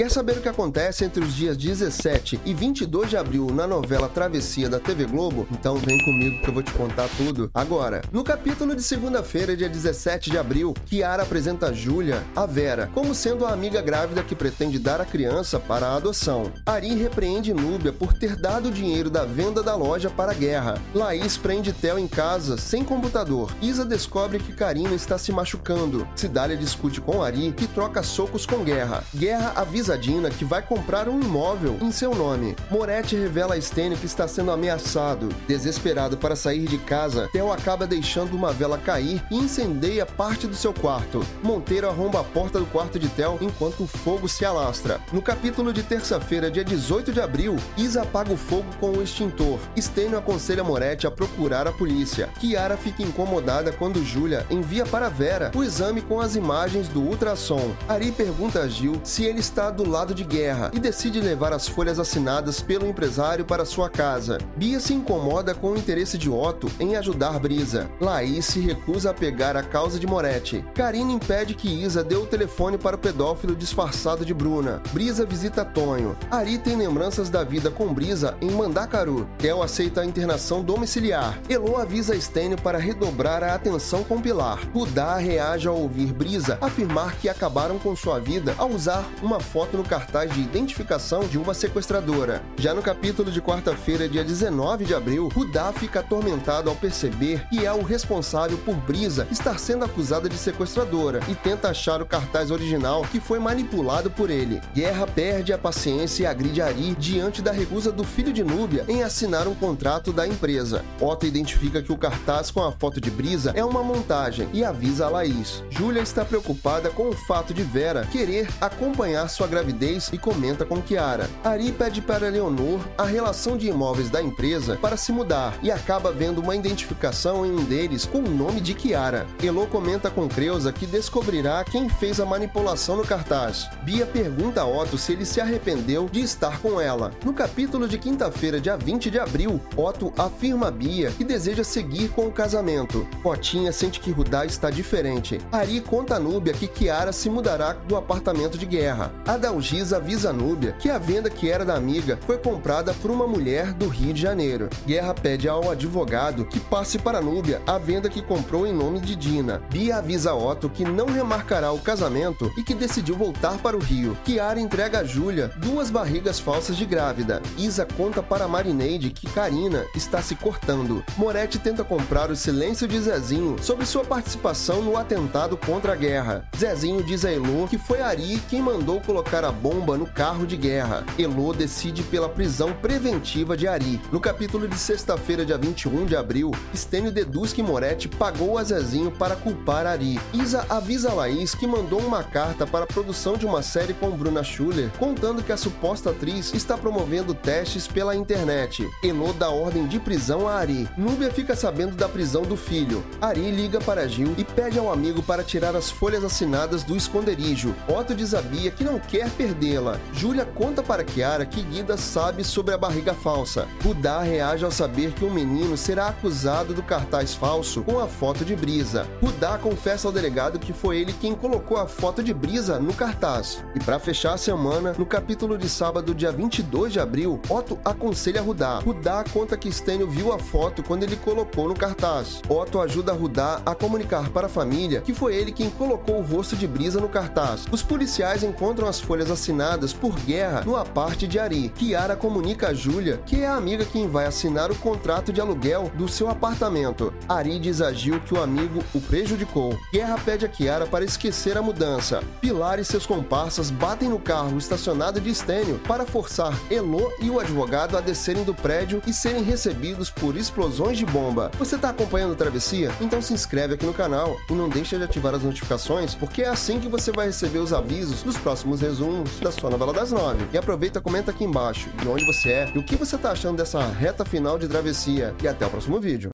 Quer saber o que acontece entre os dias 17 e 22 de abril na novela Travessia da TV Globo? Então vem comigo que eu vou te contar tudo agora. No capítulo de segunda-feira, dia 17 de abril, Kiara apresenta Júlia a Vera como sendo a amiga grávida que pretende dar a criança para a adoção. Ari repreende Núbia por ter dado o dinheiro da venda da loja para a guerra. Laís prende Theo em casa sem computador. Isa descobre que Karina está se machucando. Cidália discute com Ari que troca socos com Guerra. Guerra avisa que vai comprar um imóvel em seu nome. Moretti revela a Stênio que está sendo ameaçado. Desesperado para sair de casa, Theo acaba deixando uma vela cair e incendeia parte do seu quarto. Monteiro arromba a porta do quarto de Theo enquanto o fogo se alastra. No capítulo de terça-feira, dia 18 de abril, Isa apaga o fogo com o extintor. Stênio aconselha Moretti a procurar a polícia. Kiara fica incomodada quando Júlia envia para Vera o exame com as imagens do ultrassom. Ari pergunta a Gil se ele está do lado de guerra e decide levar as folhas assinadas pelo empresário para sua casa. Bia se incomoda com o interesse de Otto em ajudar Brisa. Laís se recusa a pegar a causa de Moretti. Karina impede que Isa dê o telefone para o pedófilo disfarçado de Bruna. Brisa visita Tonho. Ari tem lembranças da vida com Brisa em Mandacaru. Kel aceita a internação domiciliar. Elo avisa Stênio para redobrar a atenção com Pilar. Rudá reage ao ouvir Brisa afirmar que acabaram com sua vida ao usar uma foto no cartaz de identificação de uma sequestradora. Já no capítulo de quarta-feira, dia 19 de abril, Rudá fica atormentado ao perceber que é o responsável por Brisa estar sendo acusada de sequestradora e tenta achar o cartaz original que foi manipulado por ele. Guerra perde a paciência e agride Ari diante da recusa do filho de Núbia em assinar um contrato da empresa. Otto identifica que o cartaz com a foto de Brisa é uma montagem e avisa a Laís. Júlia está preocupada com o fato de Vera querer acompanhar sua gravidez e comenta com Kiara. Ari pede para Leonor a relação de imóveis da empresa para se mudar e acaba vendo uma identificação em um deles com o nome de Kiara. Elo comenta com Creuza que descobrirá quem fez a manipulação no cartaz. Bia pergunta a Otto se ele se arrependeu de estar com ela. No capítulo de quinta-feira, dia 20 de abril, Otto afirma a Bia que deseja seguir com o casamento. Potinha sente que Rudá está diferente. Ari conta a Núbia que Kiara se mudará do apartamento de guerra. Adalgisa avisa Núbia que a venda que era da amiga foi comprada por uma mulher do Rio de Janeiro. Guerra pede ao advogado que passe para Núbia a venda que comprou em nome de Dina. Bia avisa Otto que não remarcará o casamento e que decidiu voltar para o Rio. Kiara entrega a Júlia duas barrigas falsas de grávida. Isa conta para Marineide que Karina está se cortando. Moretti tenta comprar o silêncio de Zezinho sobre sua participação no atentado contra a guerra. Zezinho diz a Elo que foi Ari quem mandou colocar colocar a bomba no carro de guerra. Elo decide pela prisão preventiva de Ari. No capítulo de sexta-feira, dia 21 de abril, Stênio deduz que Moretti pagou a Zezinho para culpar Ari. Isa avisa a Laís que mandou uma carta para a produção de uma série com Bruna Schuller, contando que a suposta atriz está promovendo testes pela internet. Elo dá ordem de prisão a Ari. Núbia fica sabendo da prisão do filho. Ari liga para Gil e pede ao amigo para tirar as folhas assinadas do esconderijo. Otto desabia que não quer quer perdê-la. Júlia conta para Kiara que Guida sabe sobre a barriga falsa. Rudá reage ao saber que um menino será acusado do cartaz falso com a foto de Brisa. Rudá confessa ao delegado que foi ele quem colocou a foto de Brisa no cartaz. E para fechar a semana, no capítulo de sábado, dia 22 de abril, Otto aconselha Rudá. Rudá conta que Stênio viu a foto quando ele colocou no cartaz. Otto ajuda Rudá a comunicar para a família que foi ele quem colocou o rosto de Brisa no cartaz. Os policiais encontram as folhas assinadas por Guerra no aparte de Ari. Kiara comunica a Júlia que é a amiga quem vai assinar o contrato de aluguel do seu apartamento. Ari diz a Gil que o amigo o prejudicou. Guerra pede a Kiara para esquecer a mudança. Pilar e seus comparsas batem no carro estacionado de Stênio para forçar Elo e o advogado a descerem do prédio e serem recebidos por explosões de bomba. Você está acompanhando a travessia? Então se inscreve aqui no canal e não deixe de ativar as notificações, porque é assim que você vai receber os avisos dos próximos resumos da sua novela das nove. E aproveita, comenta aqui embaixo de onde você é e o que você tá achando dessa reta final de travessia. E até o próximo vídeo.